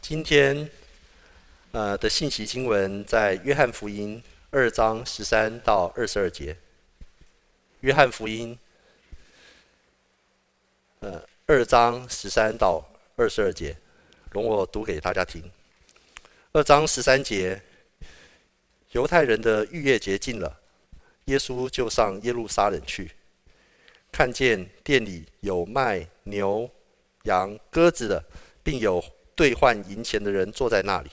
今天呃的信息经文在约翰福音二章十三到二十二节。约翰福音呃二章十三到二十二节，容我读给大家听。二章十三节，犹太人的逾越节近了，耶稣就上耶路撒冷去，看见店里有卖牛、羊、鸽子的，并有兑换银钱的人坐在那里，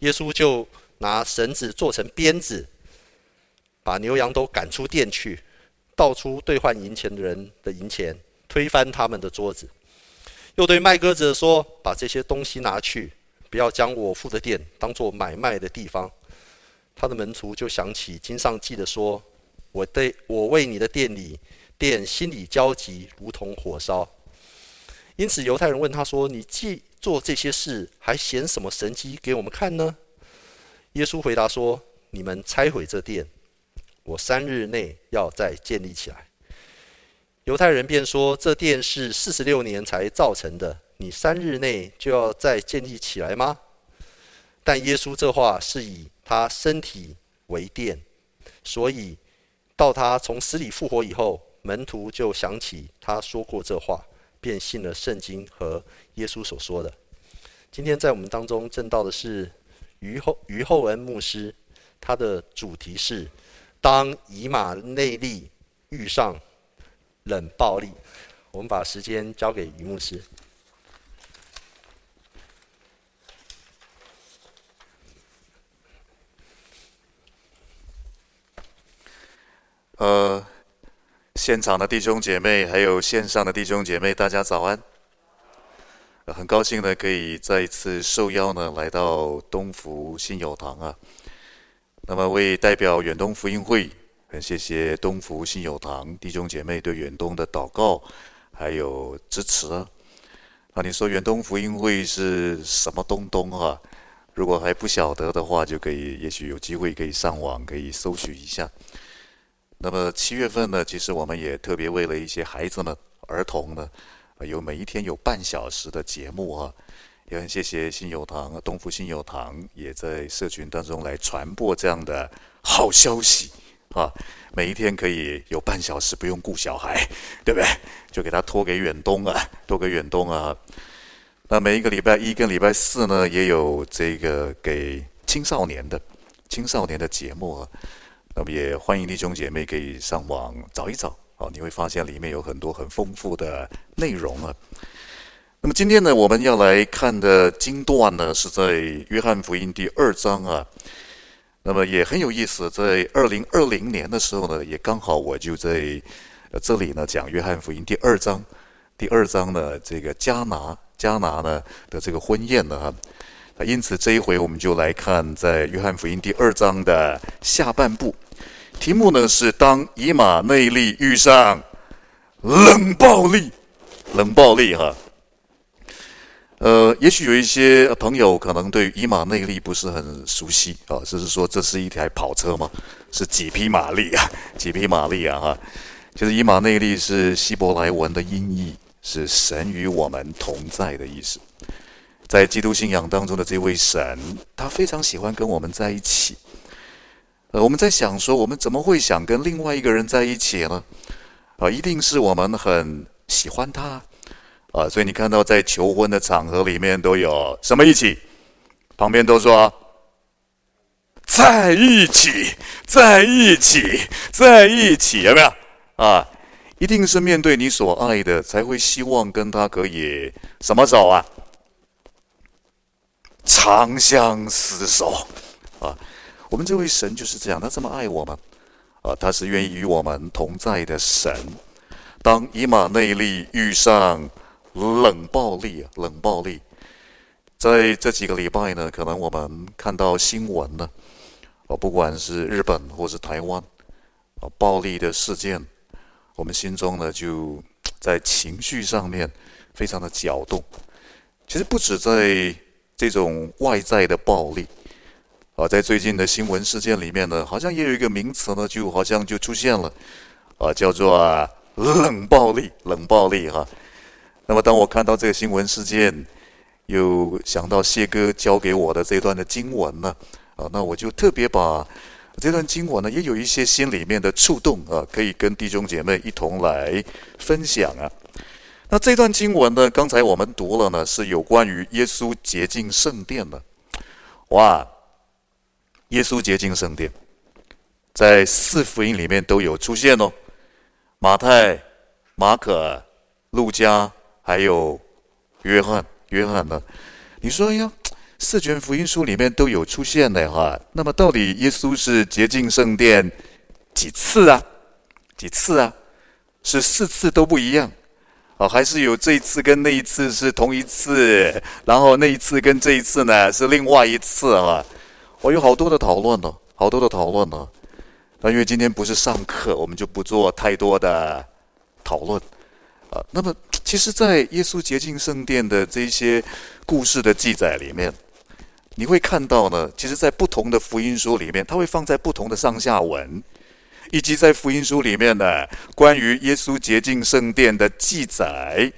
耶稣就拿绳子做成鞭子，把牛羊都赶出店去，倒出兑换银钱的人的银钱，推翻他们的桌子，又对卖鸽子的说：“把这些东西拿去，不要将我父的店当作买卖的地方。”他的门徒就想起经上记的说：“我对我为你的店里店心里焦急，如同火烧。”因此犹太人问他说：“你既做这些事，还显什么神迹给我们看呢？耶稣回答说：“你们拆毁这殿，我三日内要再建立起来。”犹太人便说：“这殿是四十六年才造成的，你三日内就要再建立起来吗？”但耶稣这话是以他身体为殿，所以到他从死里复活以后，门徒就想起他说过这话。便信了圣经和耶稣所说的。今天在我们当中证道的是于厚于厚恩牧师，他的主题是：当以马内利遇上冷暴力。我们把时间交给于牧师。呃。现场的弟兄姐妹，还有线上的弟兄姐妹，大家早安！很高兴呢，可以再一次受邀呢，来到东福信友堂啊。那么，为代表远东福音会，很谢谢东福信友堂弟兄姐妹对远东的祷告，还有支持啊。啊，你说远东福音会是什么东东啊？如果还不晓得的话，就可以，也许有机会可以上网，可以搜寻一下。那么七月份呢，其实我们也特别为了一些孩子们、儿童呢，有每一天有半小时的节目啊，也很谢谢信友堂、东福信友堂也在社群当中来传播这样的好消息啊，每一天可以有半小时不用顾小孩，对不对？就给他托给远东啊，托给远东啊。那每一个礼拜一跟礼拜四呢，也有这个给青少年的青少年的节目啊。那么也欢迎弟兄姐妹可以上网找一找啊，你会发现里面有很多很丰富的内容啊。那么今天呢，我们要来看的经段呢，是在约翰福音第二章啊。那么也很有意思，在二零二零年的时候呢，也刚好我就在这里呢讲约翰福音第二章。第二章呢，这个迦拿迦拿呢的这个婚宴呢。因此这一回我们就来看在约翰福音第二章的下半部。题目呢是当以马内利遇上冷暴力，冷暴力哈。呃，也许有一些朋友可能对以马内利不是很熟悉啊，就是说这是一台跑车吗？是几匹马力啊？几匹马力啊？哈，就是以马内利是希伯来文的音译，是神与我们同在的意思。在基督信仰当中的这位神，他非常喜欢跟我们在一起。呃，我们在想说，我们怎么会想跟另外一个人在一起呢？啊，一定是我们很喜欢他啊，所以你看到在求婚的场合里面都有什么一起？旁边都说在一起，在一起，在一起，有没有？啊，一定是面对你所爱的，才会希望跟他可以什么走啊？长相厮守啊。我们这位神就是这样，他这么爱我们，啊，他是愿意与我们同在的神。当以马内利遇上冷暴力，冷暴力，在这几个礼拜呢，可能我们看到新闻呢，啊，不管是日本或是台湾，啊，暴力的事件，我们心中呢就在情绪上面非常的搅动。其实不止在这种外在的暴力。啊，在最近的新闻事件里面呢，好像也有一个名词呢，就好像就出现了，啊，叫做冷暴力，冷暴力哈。那么当我看到这个新闻事件，又想到谢哥教给我的这段的经文呢，啊，那我就特别把这段经文呢，也有一些心里面的触动啊，可以跟弟兄姐妹一同来分享啊。那这段经文呢，刚才我们读了呢，是有关于耶稣洁净圣殿的。哇，耶稣洁净圣殿，在四福音里面都有出现哦，马太、马可、路加，还有约翰。约翰呢？你说呀，四卷福音书里面都有出现的哈。那么到底耶稣是洁净圣殿几次啊？几次啊？是四次都不一样？哦，还是有这一次跟那一次是同一次，然后那一次跟这一次呢是另外一次啊？我有好多的讨论呢，好多的讨论呢。那因为今天不是上课，我们就不做太多的讨论啊。那么，其实，在耶稣洁净圣殿的这些故事的记载里面，你会看到呢，其实，在不同的福音书里面，它会放在不同的上下文。以及在福音书里面呢，关于耶稣洁净圣殿的记载，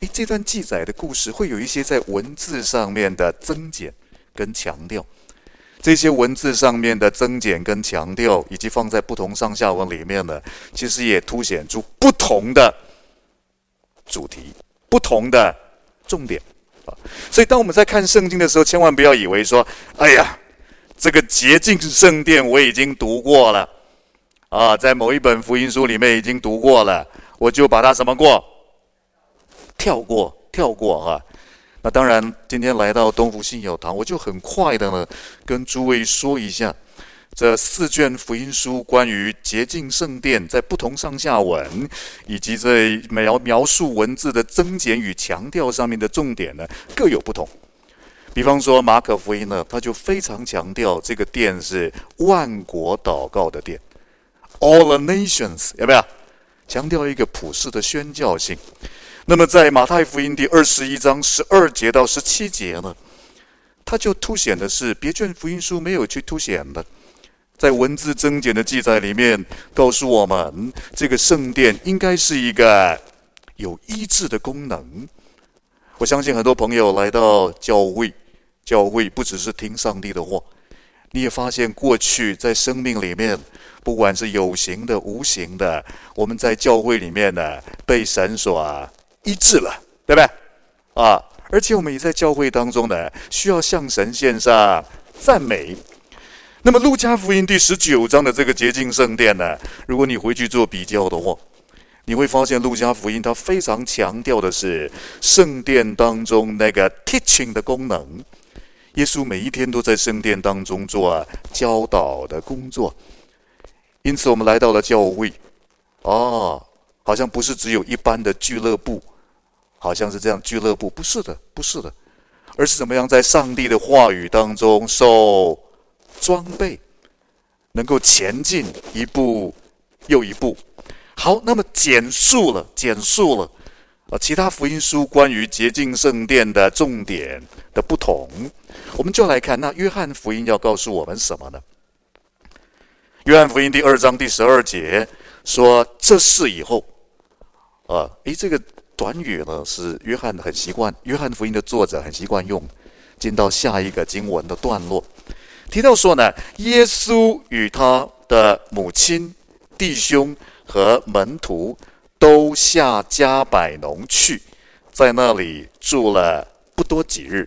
诶，这段记载的故事会有一些在文字上面的增减跟强调。这些文字上面的增减跟强调，以及放在不同上下文里面呢，其实也凸显出不同的主题、不同的重点啊。所以，当我们在看圣经的时候，千万不要以为说：“哎呀，这个洁净圣殿我已经读过了。”啊，在某一本福音书里面已经读过了，我就把它什么过？跳过，跳过哈。那当然，今天来到东福信友堂，我就很快的呢，跟诸位说一下这四卷福音书关于洁净圣殿在不同上下文，以及在描描述文字的增减与强调上面的重点呢，各有不同。比方说马可福音呢，他就非常强调这个殿是万国祷告的殿。All the nations 有没有强调一个普世的宣教性？那么在马太福音第二十一章十二节到十七节呢，它就凸显的是别卷福音书没有去凸显的，在文字增减的记载里面，告诉我们这个圣殿应该是一个有医治的功能。我相信很多朋友来到教会，教会不只是听上帝的话，你也发现过去在生命里面。不管是有形的、无形的，我们在教会里面呢，被神所医治了，对不对？啊，而且我们也在教会当中呢，需要向神献上赞美。那么，路加福音第十九章的这个洁净圣殿呢，如果你回去做比较的话，你会发现路加福音它非常强调的是圣殿当中那个 teaching 的功能。耶稣每一天都在圣殿当中做教导的工作。因此，我们来到了教会，哦，好像不是只有一般的俱乐部，好像是这样俱乐部，不是的，不是的，而是怎么样在上帝的话语当中受装备，能够前进一步又一步。好，那么简述了，简述了啊，其他福音书关于洁净圣殿的重点的不同，我们就来看那约翰福音要告诉我们什么呢？约翰福音第二章第十二节说：“这事以后，啊，诶，这个短语呢是约翰很习惯，约翰福音的作者很习惯用。进到下一个经文的段落，提到说呢，耶稣与他的母亲、弟兄和门徒都下迦百农去，在那里住了不多几日。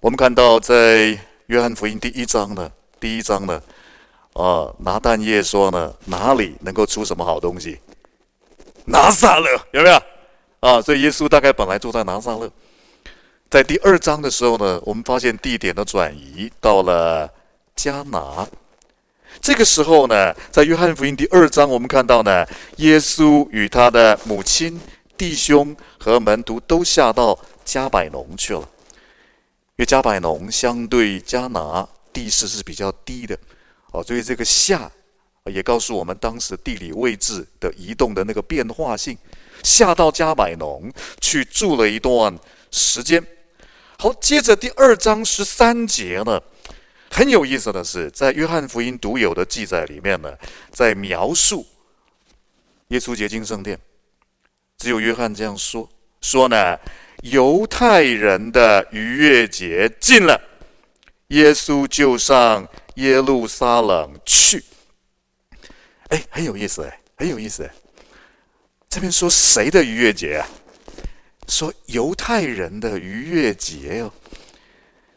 我们看到在约翰福音第一章呢，第一章呢。”啊，拿蛋液说呢，哪里能够出什么好东西？拿撒勒有没有？啊，所以耶稣大概本来住在拿撒勒。在第二章的时候呢，我们发现地点的转移到了迦拿。这个时候呢，在约翰福音第二章，我们看到呢，耶稣与他的母亲、弟兄和门徒都下到迦百农去了。因为迦百农相对迦拿地势是比较低的。哦，所以这个下也告诉我们当时地理位置的移动的那个变化性。下到迦百农去住了一段时间。好，接着第二章十三节呢，很有意思的是，在约翰福音独有的记载里面呢，在描述耶稣洁净圣殿，只有约翰这样说，说呢，犹太人的逾越节近了，耶稣就上耶路撒冷去。哎，很有意思哎，很有意思。这边说谁的逾越节啊？说犹太人的逾越节哦。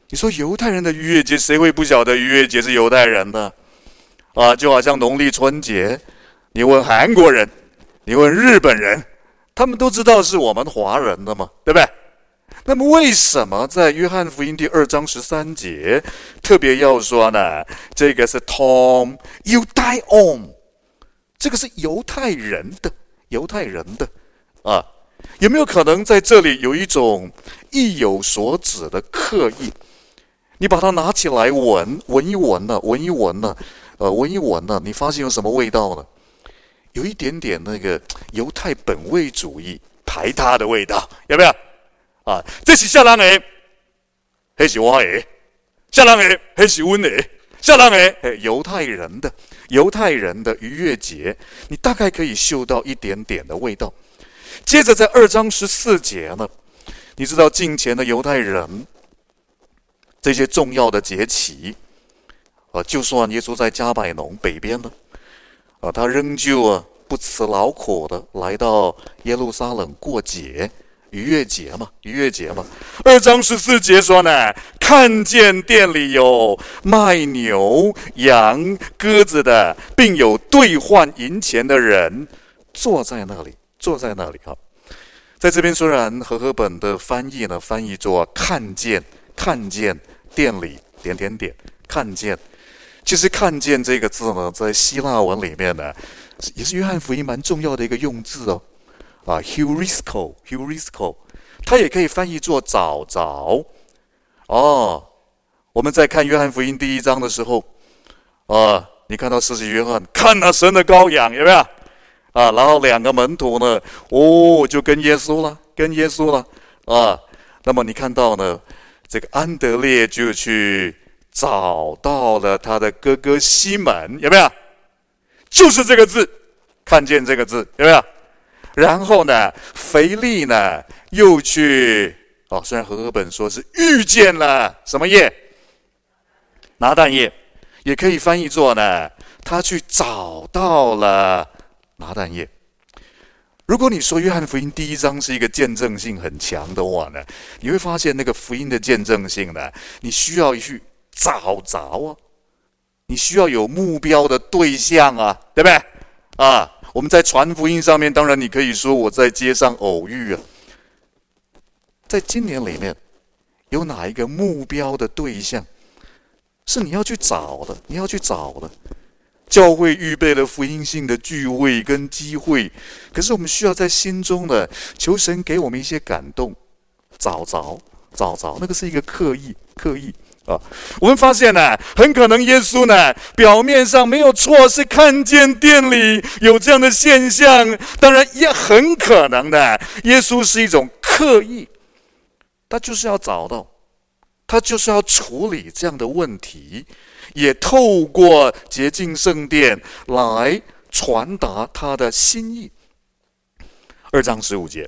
你说犹太人的逾越节，谁会不晓得逾越节是犹太人的？啊，就好像农历春节，你问韩国人，你问日本人，他们都知道是我们华人的嘛，对不对？那么为什么在约翰福音第二章十三节特别要说呢？这个是 Tom you die on，这个是犹太人的。犹太人的啊，有没有可能在这里有一种意有所指的刻意？你把它拿起来闻，闻一闻呢，闻一闻呢，呃，闻一闻呢，你发现有什么味道呢？有一点点那个犹太本位主义排他的味道，有没有？啊，这是夏人的，还是我的？夏人的还是我的？夏人的，犹太人的。犹太人的逾越节，你大概可以嗅到一点点的味道。接着在二章十四节呢，你知道近前的犹太人这些重要的节期，啊，就算耶稣在加百农北边呢，啊，他仍旧啊不辞劳苦的来到耶路撒冷过节。逾越节嘛，逾越节嘛。二章十四节说呢，看见店里有卖牛羊鸽子的，并有兑换银钱的人坐在那里，坐在那里啊。在这边虽然和合本的翻译呢，翻译作看见，看见店里点点点，看见。其实看见这个字呢，在希腊文里面呢，也是约翰福音蛮重要的一个用字哦。啊，hurisco，hurisco，它也可以翻译作找着。哦，我们在看约翰福音第一章的时候，啊，你看到施洗约翰看了神的羔羊，有没有？啊，然后两个门徒呢，哦，就跟耶稣了，跟耶稣了，啊，那么你看到呢，这个安德烈就去找到了他的哥哥西门，有没有？就是这个字，看见这个字，有没有？然后呢，腓力呢又去哦，虽然和合本说是遇见了什么叶？拿蛋业，也可以翻译作呢，他去找到了拿蛋业。如果你说约翰福音第一章是一个见证性很强的话呢，你会发现那个福音的见证性呢，你需要去找着啊，你需要有目标的对象啊，对不对？啊。我们在传福音上面，当然你可以说我在街上偶遇啊。在今年里面，有哪一个目标的对象是你要去找的？你要去找的。教会预备了福音性的聚会跟机会，可是我们需要在心中的求神给我们一些感动，找着，找着，那个是一个刻意，刻意。啊，我们发现呢，很可能耶稣呢，表面上没有错，是看见店里有这样的现象。当然，也很可能的，耶稣是一种刻意，他就是要找到，他就是要处理这样的问题，也透过洁净圣殿来传达他的心意。二章十五节，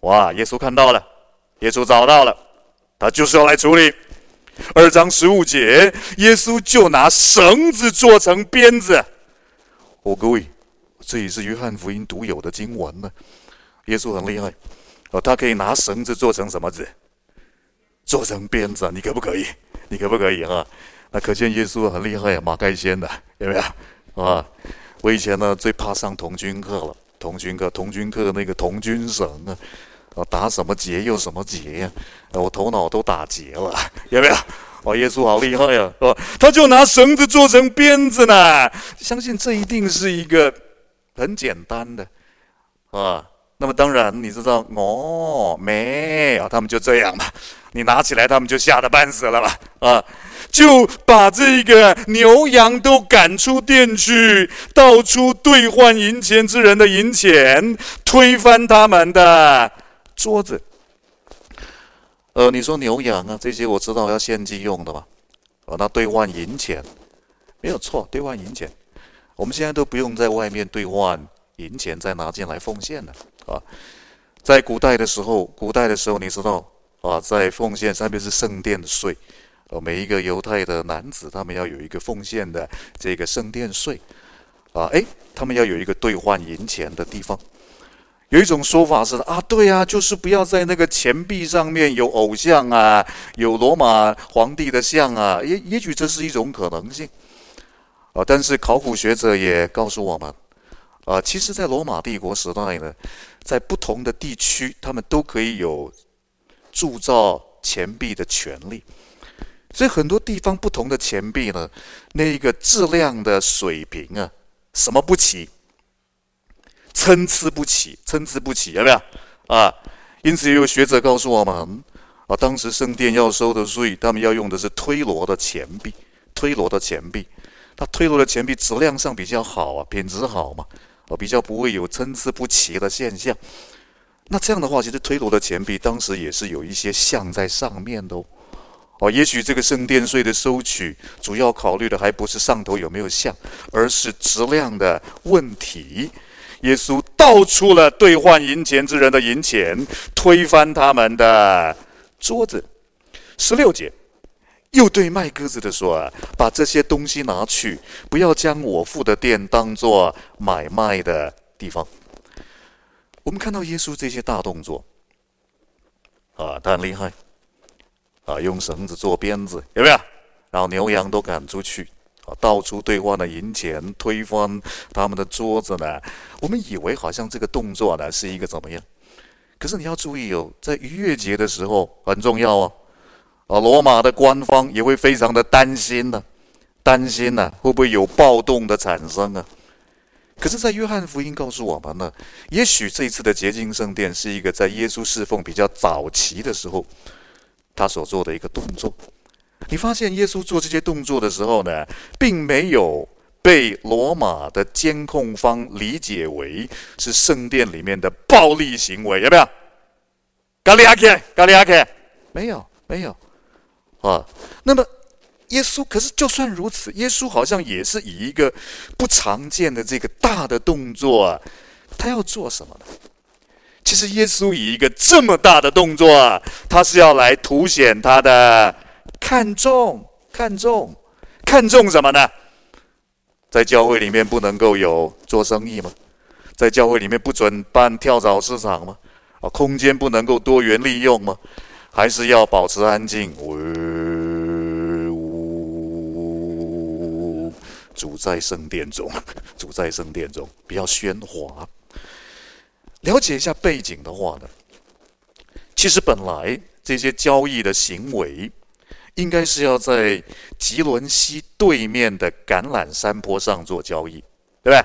哇，耶稣看到了，耶稣找到了，他就是要来处理。二章十五节，耶稣就拿绳子做成鞭子。哦，各位，这也是约翰福音独有的经文呢。耶稣很厉害，哦，他可以拿绳子做成什么子？做成鞭子，你可不可以？你可不可以啊？那可见耶稣很厉害，马盖先的有没有？啊，我以前呢最怕上童军课了，童军课，童军课那个童军绳啊。哦，打什么结又什么结呀？我头脑都打结了，有没有？哦，耶稣好厉害呀！哦，他就拿绳子做成鞭子呢。相信这一定是一个很简单的啊。那么当然，你知道哦，没有，他们就这样嘛。你拿起来，他们就吓得半死了吧？啊，就把这个牛羊都赶出店去，到处兑换银钱之人的银钱，推翻他们的。桌子，呃，你说牛羊啊，这些我知道要献祭用的嘛，啊，那兑换银钱。没有错，兑换银钱，我们现在都不用在外面兑换银钱，再拿进来奉献了。啊。在古代的时候，古代的时候，你知道啊，在奉献上面是圣殿的税，呃，每一个犹太的男子，他们要有一个奉献的这个圣殿税，啊，诶，他们要有一个兑换银钱的地方。有一种说法是啊，对啊，就是不要在那个钱币上面有偶像啊，有罗马皇帝的像啊，也也许这是一种可能性啊。但是考古学者也告诉我们，啊，其实，在罗马帝国时代呢，在不同的地区，他们都可以有铸造钱币的权利，所以很多地方不同的钱币呢，那个质量的水平啊，什么不齐。参差不齐，参差不齐，有没有啊？因此，也有学者告诉我们啊，当时圣殿要收的税，他们要用的是推罗的钱币，推罗的钱币，它推罗的钱币质量上比较好啊，品质好嘛，啊，比较不会有参差不齐的现象。那这样的话，其实推罗的钱币当时也是有一些像在上面的哦。哦，也许这个圣殿税的收取，主要考虑的还不是上头有没有像，而是质量的问题。耶稣盗出了兑换银钱之人的银钱，推翻他们的桌子。十六节，又对卖鸽子的说：“，把这些东西拿去，不要将我父的店当作买卖的地方。”我们看到耶稣这些大动作，啊，他很厉害，啊，用绳子做鞭子，有没有？然后牛羊都赶出去。啊，到处兑换的银钱，推翻他们的桌子呢？我们以为好像这个动作呢是一个怎么样？可是你要注意哦，在逾越节的时候很重要哦。啊，罗马的官方也会非常的担心呢，担心呢会不会有暴动的产生啊？可是，在约翰福音告诉我们呢，也许这一次的洁净圣殿是一个在耶稣侍奉比较早期的时候，他所做的一个动作。你发现耶稣做这些动作的时候呢，并没有被罗马的监控方理解为是圣殿里面的暴力行为，有没有？咖喱阿克，咖喱阿克，没有，没有啊。那么耶稣，可是就算如此，耶稣好像也是以一个不常见的这个大的动作啊，他要做什么呢？其实耶稣以一个这么大的动作啊，他是要来凸显他的。看重，看重，看重什么呢？在教会里面不能够有做生意吗？在教会里面不准办跳蚤市场吗？啊，空间不能够多元利用吗？还是要保持安静？呜呜，主在圣殿中，主在圣殿中，比较喧哗。了解一下背景的话呢，其实本来这些交易的行为。应该是要在吉伦西对面的橄榄山坡上做交易，对不对？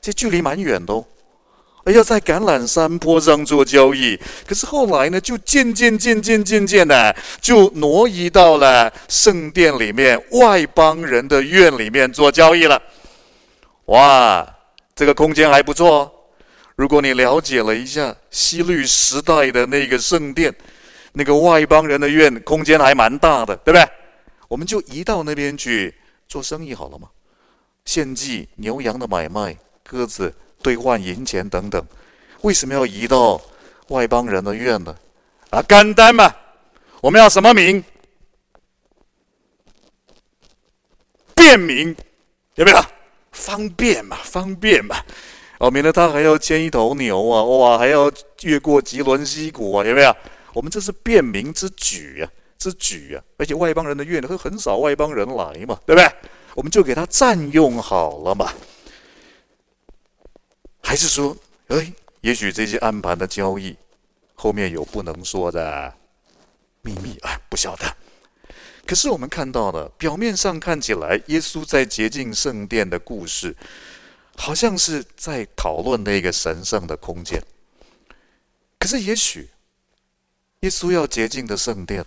这距离蛮远的哦。要在橄榄山坡上做交易，可是后来呢，就渐渐、渐渐、渐渐的，就挪移到了圣殿里面外邦人的院里面做交易了。哇，这个空间还不错哦。如果你了解了一下希律时代的那个圣殿。那个外邦人的院空间还蛮大的，对不对？我们就移到那边去做生意好了嘛。献祭、牛羊的买卖、鸽子兑换银钱等等，为什么要移到外邦人的院呢？啊，简单嘛，我们要什么名？便民，有没有？方便嘛，方便嘛。哦，免得他还要牵一头牛啊，哇，还要越过吉伦西谷啊，有没有？我们这是便民之举啊，之举啊！而且外邦人的院会很少外邦人来嘛，对不对？我们就给他占用好了嘛。还是说，哎，也许这些暗盘的交易后面有不能说的秘密啊？不晓得。可是我们看到的，表面上看起来，耶稣在洁净圣殿的故事，好像是在讨论那个神圣的空间。可是也许。耶稣要洁净的圣殿，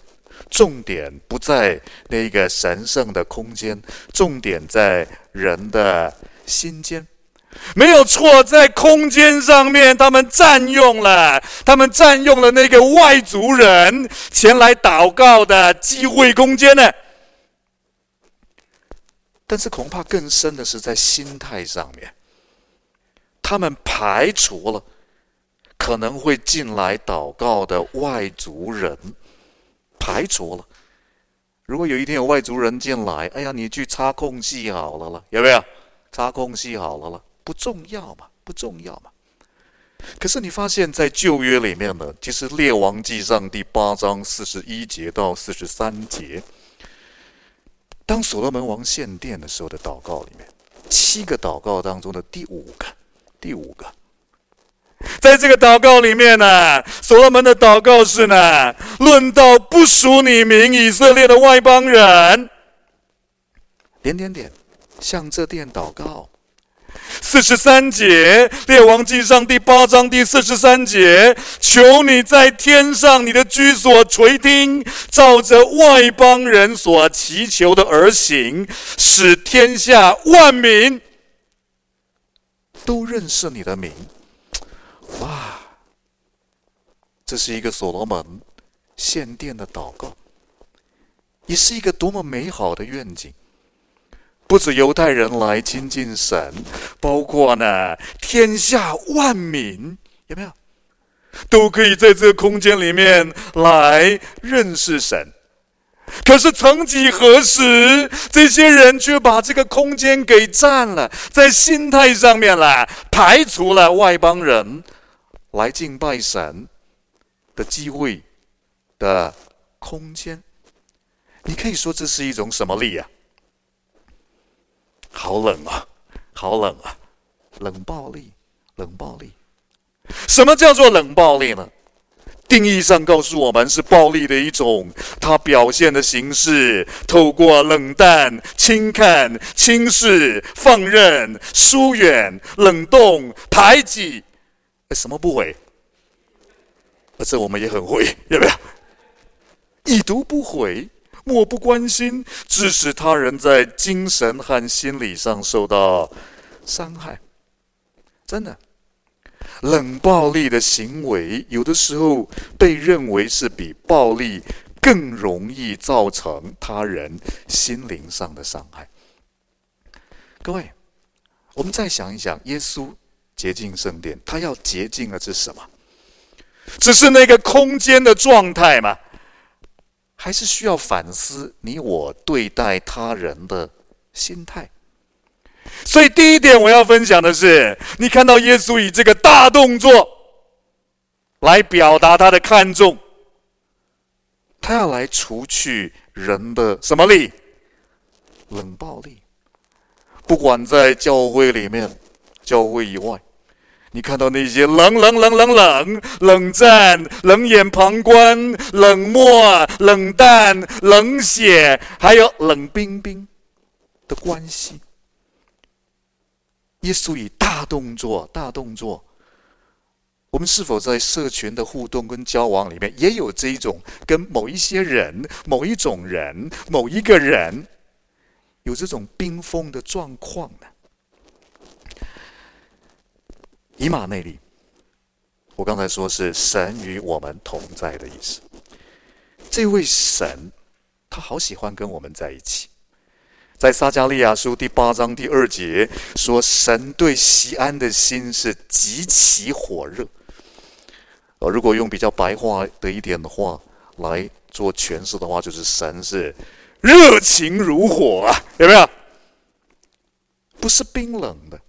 重点不在那个神圣的空间，重点在人的心间。没有错，在空间上面，他们占用了，他们占用了那个外族人前来祷告的机会空间呢。但是恐怕更深的是在心态上面，他们排除了。可能会进来祷告的外族人排除了。如果有一天有外族人进来，哎呀，你去插空隙好了了，有没有？插空隙好了了，不重要嘛，不重要嘛。可是你发现，在旧约里面呢，其实《列王纪上》第八章四十一节到四十三节，当所罗门王献殿的时候的祷告里面，七个祷告当中的第五个，第五个，在这个祷告里面呢，所罗门的祷告是呢，论到不属你名以色列的外邦人，点点点，向这殿祷告。四十三节，《列王纪上》第八章第四十三节，求你在天上你的居所垂听，照着外邦人所祈求的而行，使天下万民都认识你的名。哇，这是一个所罗门献殿的祷告，也是一个多么美好的愿景。不止犹太人来亲近神，包括呢天下万民，有没有？都可以在这个空间里面来认识神。可是曾几何时，这些人却把这个空间给占了，在心态上面啦，排除了外邦人来敬拜神的机会的空间。你可以说这是一种什么力啊？好冷啊，好冷啊！冷暴力，冷暴力。什么叫做冷暴力呢？定义上告诉我们是暴力的一种，它表现的形式透过冷淡、轻看、轻视、放任、疏远、冷冻、排挤。什么不会？这我们也很会，有没有？已读不回。漠不关心，致使他人在精神和心理上受到伤害。真的，冷暴力的行为，有的时候被认为是比暴力更容易造成他人心灵上的伤害。各位，我们再想一想，耶稣洁净圣殿，他要洁净的是什么？只是那个空间的状态吗？还是需要反思你我对待他人的心态。所以第一点我要分享的是，你看到耶稣以这个大动作来表达他的看重，他要来除去人的什么力？冷暴力。不管在教会里面、教会以外。你看到那些冷冷冷冷冷冷战、冷眼旁观、冷漠、冷淡、冷血，还有冷冰冰的关系。耶稣以大动作、大动作，我们是否在社群的互动跟交往里面，也有这一种跟某一些人、某一种人、某一个人有这种冰封的状况呢？以马内利，我刚才说是神与我们同在的意思。这位神，他好喜欢跟我们在一起。在撒迦利亚书第八章第二节说：“神对西安的心是极其火热。”呃，如果用比较白话的一点的话来做诠释的话，就是神是热情如火啊，有没有？不是冰冷的。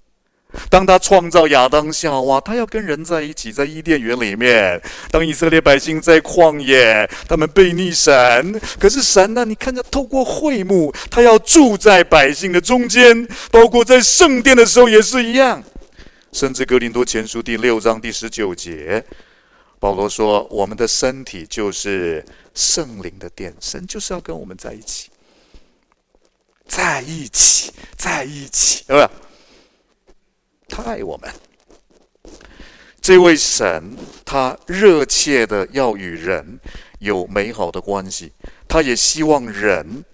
当他创造亚当夏娃，他要跟人在一起，在伊甸园里面。当以色列百姓在旷野，他们背逆神，可是神呢？你看着透过会幕，他要住在百姓的中间，包括在圣殿的时候也是一样。甚至格林多前书第六章第十九节，保罗说：“我们的身体就是圣灵的殿，神就是要跟我们在一起，在一起，在一起，对吧？”他爱我们，这位神，他热切的要与人有美好的关系，他也希望人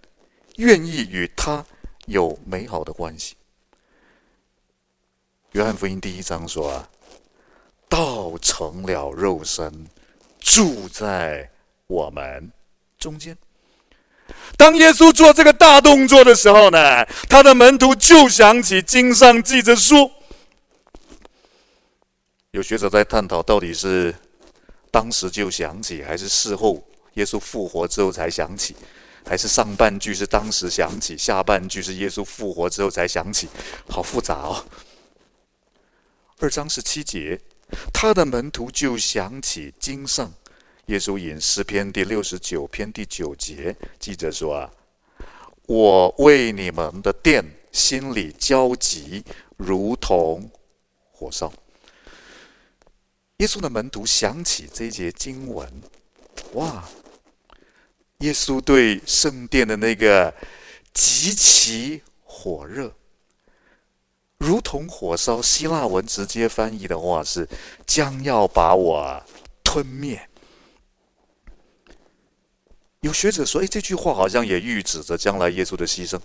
愿意与他有美好的关系。约翰福音第一章说啊，道成了肉身，住在我们中间。当耶稣做这个大动作的时候呢，他的门徒就想起经上记着说。有学者在探讨，到底是当时就想起，还是事后耶稣复活之后才想起，还是上半句是当时想起，下半句是耶稣复活之后才想起，好复杂哦。二章十七节，他的门徒就想起经上，耶稣引诗篇第六十九篇第九节，记者说啊，我为你们的殿心里焦急，如同火烧。耶稣的门徒想起这一节经文，哇！耶稣对圣殿的那个极其火热，如同火烧。希腊文直接翻译的话是将要把我吞灭。有学者说：“哎，这句话好像也预指着将来耶稣的牺牲。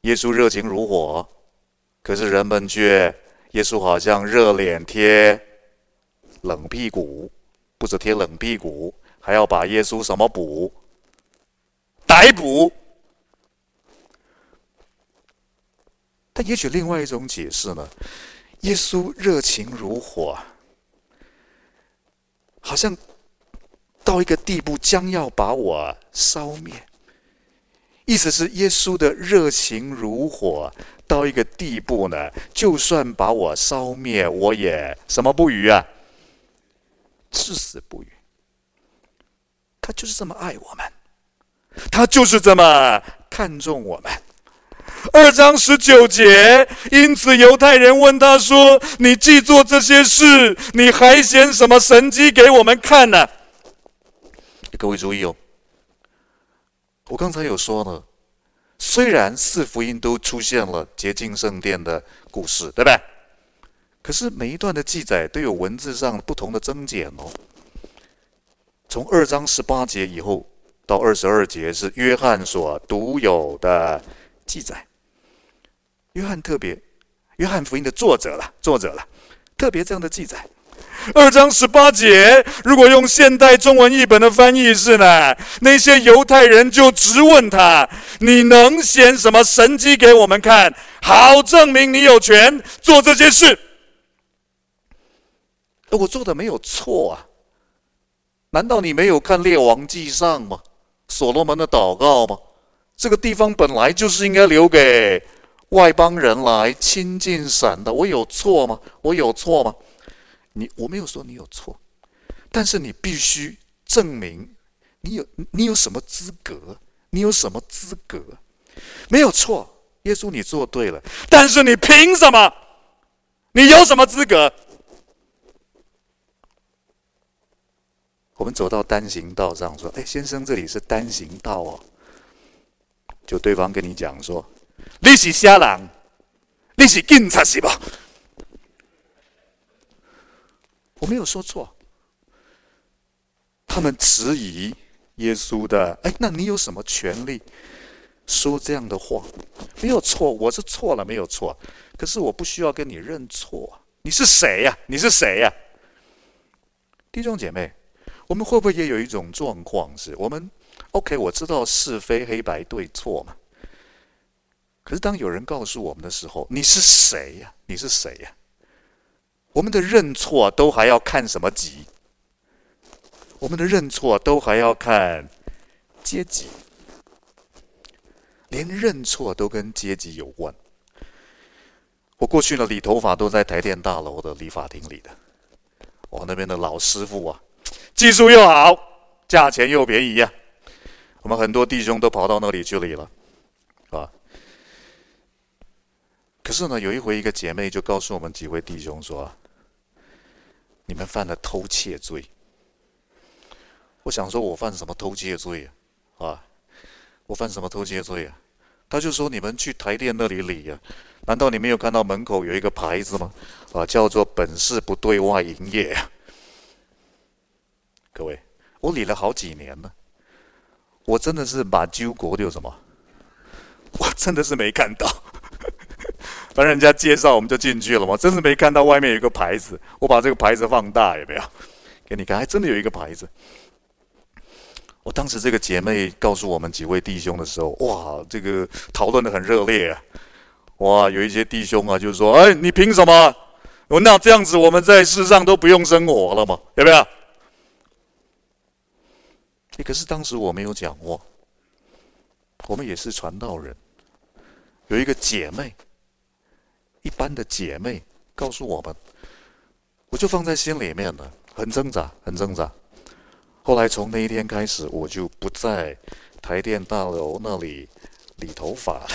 耶稣热情如火，可是人们却……”耶稣好像热脸贴冷屁股，不止贴冷屁股，还要把耶稣什么捕？逮捕。但也许另外一种解释呢？耶稣热情如火，好像到一个地步，将要把我烧灭。意思是耶稣的热情如火。到一个地步呢，就算把我烧灭，我也什么不虞啊？至死不渝。他就是这么爱我们，他就是这么看重我们。二章十九节，因此犹太人问他说：“你既做这些事，你还显什么神迹给我们看呢？”各位注意哦，我刚才有说呢。虽然四福音都出现了洁净圣殿的故事，对不对？可是每一段的记载都有文字上不同的增减哦。从二章十八节以后到二十二节是约翰所独有的记载。约翰特别，约翰福音的作者了，作者了，特别这样的记载。二章十八节，如果用现代中文译本的翻译是呢，那些犹太人就直问他：“你能显什么神迹给我们看，好证明你有权做这些事？”我做的没有错啊，难道你没有看《列王记上》吗？所罗门的祷告吗？这个地方本来就是应该留给外邦人来亲近神的，我有错吗？我有错吗？你我没有说你有错，但是你必须证明你有你有什么资格？你有什么资格？没有错，耶稣你做对了，但是你凭什么？你有什么资格？我们走到单行道上，说：“哎，先生，这里是单行道哦。”就对方跟你讲说：“你是瞎人，你是警察是吧？”我没有说错，他们质疑耶稣的。哎，那你有什么权利说这样的话？没有错，我是错了，没有错。可是我不需要跟你认错。你是谁呀？你是谁呀？弟兄姐妹，我们会不会也有一种状况是，我们 OK，我知道是非黑白对错嘛。可是当有人告诉我们的时候，你是谁呀？你是谁呀？我们的认错都还要看什么级？我们的认错都还要看阶级，连认错都跟阶级有关。我过去呢，理头发都在台电大楼的理发厅里的，我那边的老师傅啊，技术又好，价钱又便宜呀、我们很多弟兄都跑到那里去理了，啊。可是呢，有一回，一个姐妹就告诉我们几位弟兄说：“你们犯了偷窃罪。”我想说，我犯什么偷窃罪啊？啊，我犯什么偷窃罪啊？他就说：“你们去台电那里理呀、啊？难道你没有看到门口有一个牌子吗？啊，叫做‘本市不对外营业’啊。”各位，我理了好几年了，我真的是把揪国的什么？我真的是没看到。帮人家介绍，我们就进去了嘛。真是没看到外面有一个牌子，我把这个牌子放大有没有？给你看，还真的有一个牌子。我当时这个姐妹告诉我们几位弟兄的时候，哇，这个讨论得很热烈啊！哇，有一些弟兄啊，就是说，哎，你凭什么？那这样子，我们在世上都不用生活了嘛？有没有？可是当时我没有讲话，我们也是传道人。有一个姐妹，一般的姐妹告诉我们，我就放在心里面了，很挣扎，很挣扎。后来从那一天开始，我就不在台电大楼那里理头发了。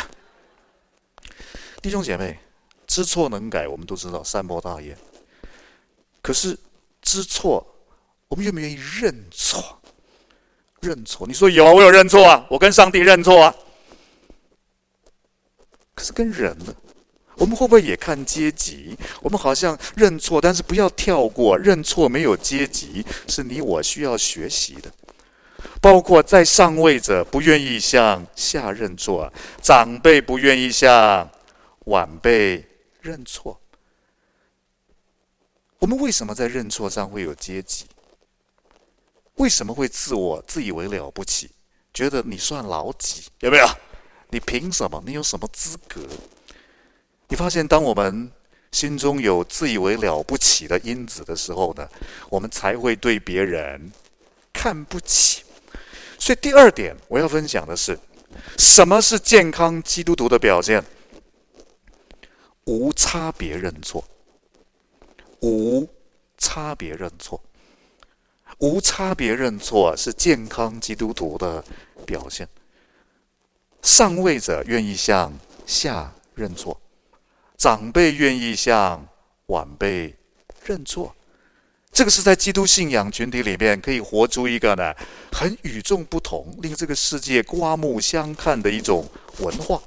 弟兄姐妹。知错能改，我们都知道善莫大焉。可是知错，我们愿不愿意认错？认错，你说有，我有认错啊，我跟上帝认错啊。可是跟人呢？我们会不会也看阶级？我们好像认错，但是不要跳过认错，没有阶级，是你我需要学习的。包括在上位者不愿意向下认错，长辈不愿意向晚辈。认错，我们为什么在认错上会有阶级？为什么会自我自以为了不起，觉得你算老几？有没有？你凭什么？你有什么资格？你发现，当我们心中有自以为了不起的因子的时候呢，我们才会对别人看不起。所以，第二点我要分享的是，什么是健康基督徒的表现？无差别认错，无差别认错，无差别认错是健康基督徒的表现。上位者愿意向下认错，长辈愿意向晚辈认错，这个是在基督信仰群体里面可以活出一个呢很与众不同、令这个世界刮目相看的一种文化。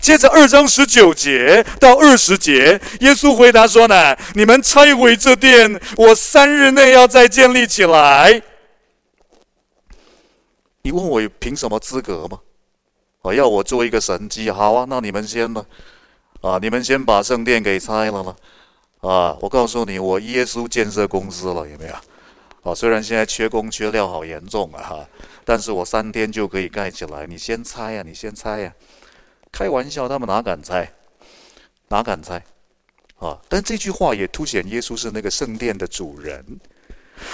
接着二章十九节到二十节，耶稣回答说呢：“你们拆毁这殿，我三日内要再建立起来。”你问我凭什么资格吗？我要我做一个神迹？好啊，那你们先呢？啊，你们先把圣殿给拆了了。啊，我告诉你，我耶稣建设公司了，有没有？啊，虽然现在缺工缺料好严重啊，哈，但是我三天就可以盖起来。你先拆呀，你先拆呀。开玩笑，他们哪敢猜？哪敢猜？啊！但这句话也凸显耶稣是那个圣殿的主人。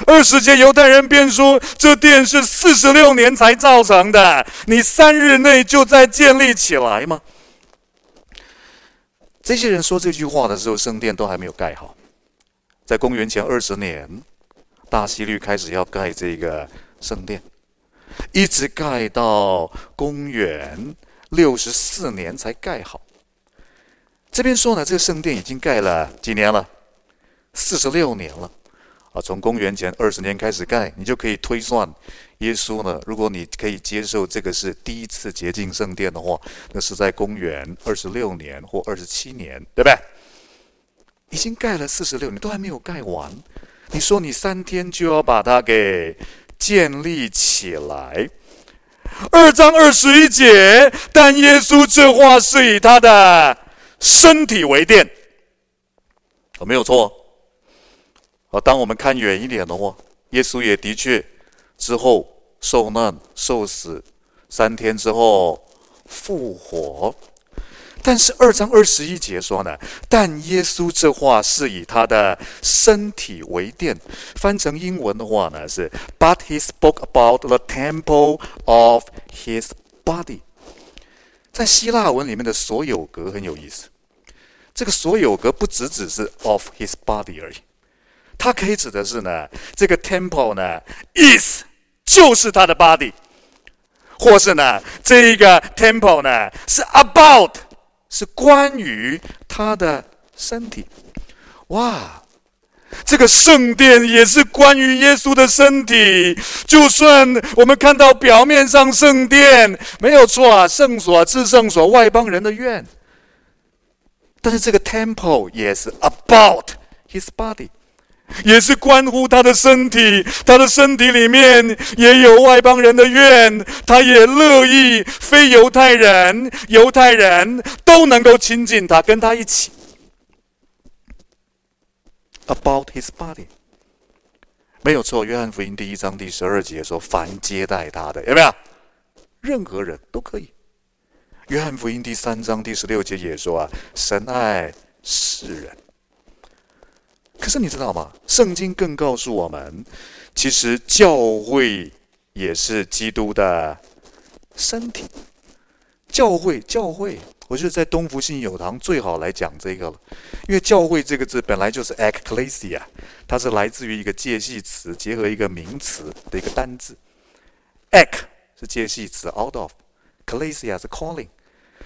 二十节犹太人便说：“这殿是四十六年才造成的，你三日内就再建立起来吗？”这些人说这句话的时候，圣殿都还没有盖好。在公元前二十年，大希律开始要盖这个圣殿，一直盖到公元。六十四年才盖好。这边说呢，这个圣殿已经盖了几年了？四十六年了。啊，从公元前二十年开始盖，你就可以推算，耶稣呢，如果你可以接受这个是第一次洁净圣殿的话，那是在公元二十六年或二十七年，对不对？已经盖了四十六年，都还没有盖完。你说你三天就要把它给建立起来？二章二十一节，但耶稣这话是以他的身体为殿，没有错。而，当我们看远一点的话，耶稣也的确之后受难、受死，三天之后复活。但是二章二十一节说呢，但耶稣这话是以他的身体为殿，翻成英文的话呢是，But he spoke about the temple of his body。在希腊文里面的所有格很有意思，这个所有格不只只是 of his body 而已，它可以指的是呢，这个 temple 呢 is 就是他的 body，或是呢，这一个 temple 呢是 about。是关于他的身体，哇！这个圣殿也是关于耶稣的身体。就算我们看到表面上圣殿没有错啊，圣所、至圣所，外邦人的院，但是这个 temple 也是 about his body。也是关乎他的身体，他的身体里面也有外邦人的愿，他也乐意非犹太人、犹太人都能够亲近他，跟他一起。About his body，没有错。约翰福音第一章第十二节说：“凡接待他的，有没有？任何人都可以。”约翰福音第三章第十六节也说：“啊，神爱世人。”可是你知道吗？圣经更告诉我们，其实教会也是基督的身体。教会，教会，我觉得在东福信友堂最好来讲这个了，因为教会这个字本来就是 “ecclesia”，它是来自于一个介系词结合一个名词的一个单字。ek 是介系词，out of，klesia 是 calling。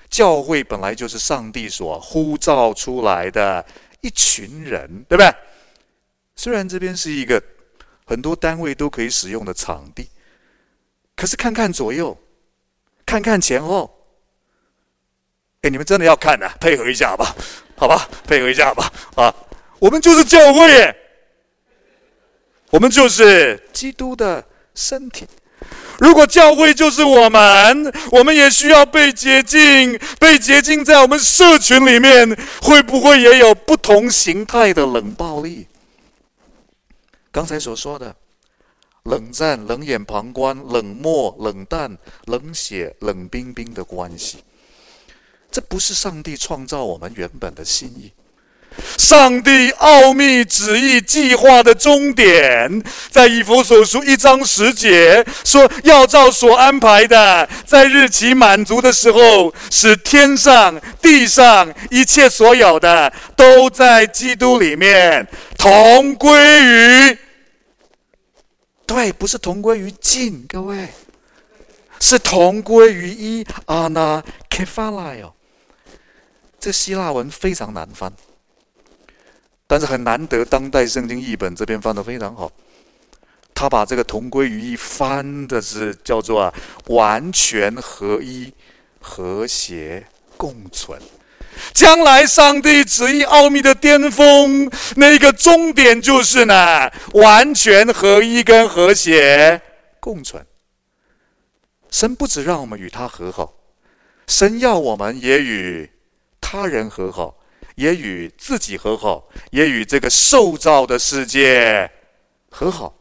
教会本来就是上帝所呼召出来的一群人，对不对？虽然这边是一个很多单位都可以使用的场地，可是看看左右，看看前后，哎，你们真的要看的，配合一下吧，好吧，配合一下吧，啊，我们就是教会，我们就是基督的身体。如果教会就是我们，我们也需要被洁净，被洁净在我们社群里面，会不会也有不同形态的冷暴力？刚才所说的冷战、冷眼旁观、冷漠、冷淡、冷血、冷冰冰的关系，这不是上帝创造我们原本的心意。上帝奥秘旨意计划的终点，在以弗所书一章十节说，要照所安排的，在日期满足的时候，使天上地上一切所有的，都在基督里面同归于。对，不是同归于尽，各位，是同归于一。Anakephalio，这希腊文非常难翻。但是很难得，当代圣经译本这边翻得非常好。他把这个“同归于一”翻的是叫做啊“完全合一、和谐共存”。将来上帝旨意奥秘的巅峰，那个终点就是呢，完全合一跟和谐共存。神不止让我们与他和好，神要我们也与他人和好。也与自己和好，也与这个受造的世界和好，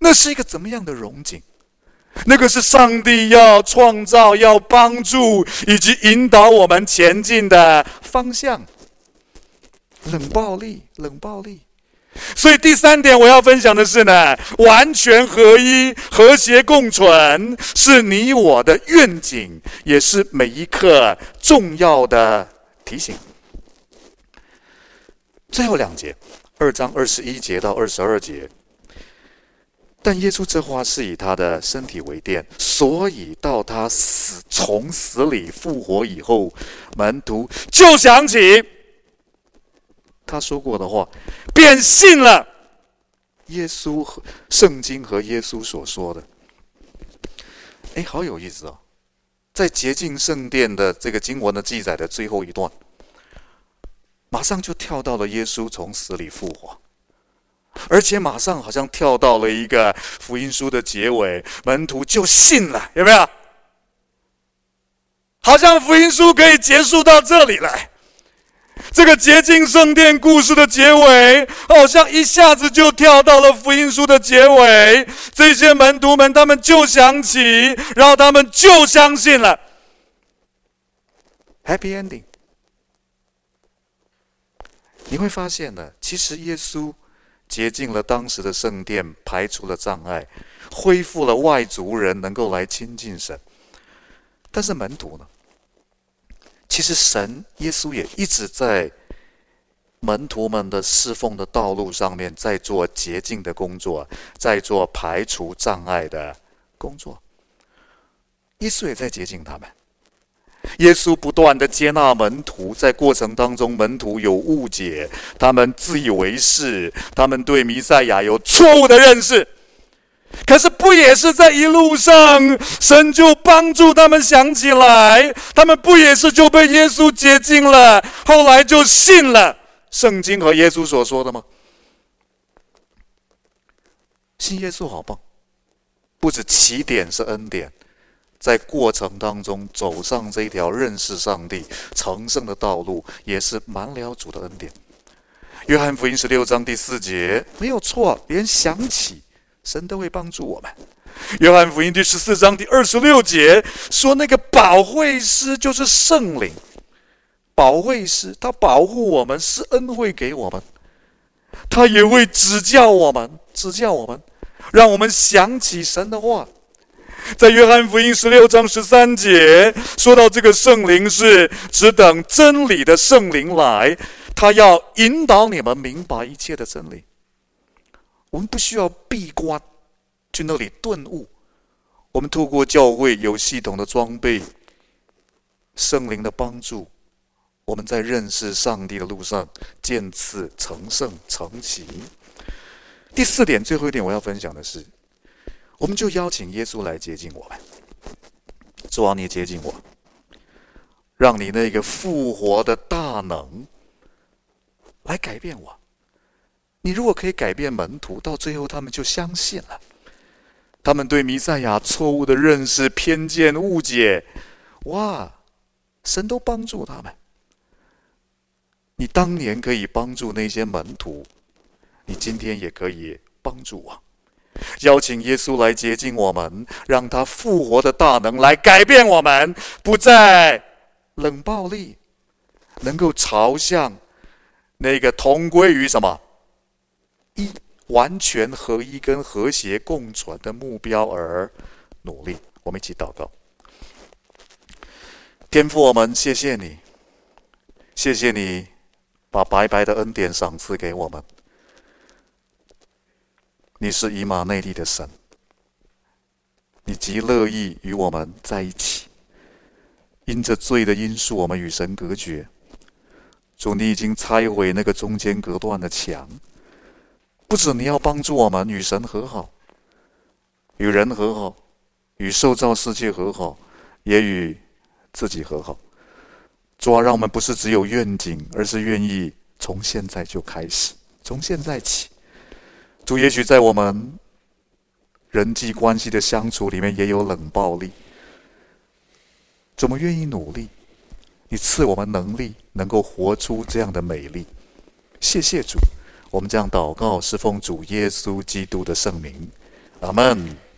那是一个怎么样的荣景？那个是上帝要创造、要帮助以及引导我们前进的方向。冷暴力，冷暴力。所以第三点我要分享的是呢，完全合一、和谐共存，是你我的愿景，也是每一刻重要的提醒。最后两节，二章二十一节到二十二节。但耶稣这话是以他的身体为殿，所以到他死从死里复活以后，门徒就想起他说过的话，便信了耶稣和圣经和耶稣所说的。哎，好有意思哦，在洁净圣殿的这个经文的记载的最后一段。马上就跳到了耶稣从死里复活，而且马上好像跳到了一个福音书的结尾，门徒就信了，有没有？好像福音书可以结束到这里来，这个洁净圣殿故事的结尾，好像一下子就跳到了福音书的结尾。这些门徒们，他们就想起，然后他们就相信了。Happy ending。你会发现呢，其实耶稣洁净了当时的圣殿，排除了障碍，恢复了外族人能够来亲近神。但是门徒呢？其实神耶稣也一直在门徒们的侍奉的道路上面，在做洁净的工作，在做排除障碍的工作。耶稣也在洁净他们。耶稣不断的接纳门徒，在过程当中，门徒有误解，他们自以为是，他们对弥赛亚有错误的认识。可是，不也是在一路上，神就帮助他们想起来，他们不也是就被耶稣洁净了，后来就信了圣经和耶稣所说的吗？信耶稣好棒，不止起点是恩典。在过程当中走上这条认识上帝成圣的道路，也是满了主的恩典。约翰福音十六章第四节没有错，连想起神都会帮助我们。约翰福音第十四章第二十六节说，那个保惠师就是圣灵，保惠师他保护我们，是恩惠给我们。他也会指教我们，指教我们，让我们想起神的话。在约翰福音十六章十三节说到，这个圣灵是只等真理的圣灵来，他要引导你们明白一切的真理。我们不需要闭关去那里顿悟，我们透过教会有系统的装备，圣灵的帮助，我们在认识上帝的路上渐次成圣成型。第四点，最后一点，我要分享的是。我们就邀请耶稣来接近我们，主啊，你接近我，让你那个复活的大能来改变我。你如果可以改变门徒，到最后他们就相信了。他们对弥赛亚错误的认识、偏见、误解，哇，神都帮助他们。你当年可以帮助那些门徒，你今天也可以帮助我。邀请耶稣来接近我们，让他复活的大能来改变我们，不再冷暴力，能够朝向那个同归于什么一完全合一跟和谐共存的目标而努力。我们一起祷告，天父，我们谢谢你，谢谢你把白白的恩典赏赐给我们。你是以马内利的神，你极乐意与我们在一起。因着罪的因素，我们与神隔绝。主，你已经拆毁那个中间隔断的墙。不止你要帮助我们与神和好，与人和好，与受造世界和好，也与自己和好。主啊，让我们不是只有愿景，而是愿意从现在就开始，从现在起。主，也许在我们人际关系的相处里面也有冷暴力，怎么愿意努力？你赐我们能力，能够活出这样的美丽。谢谢主，我们这样祷告，是奉主耶稣基督的圣名，阿门。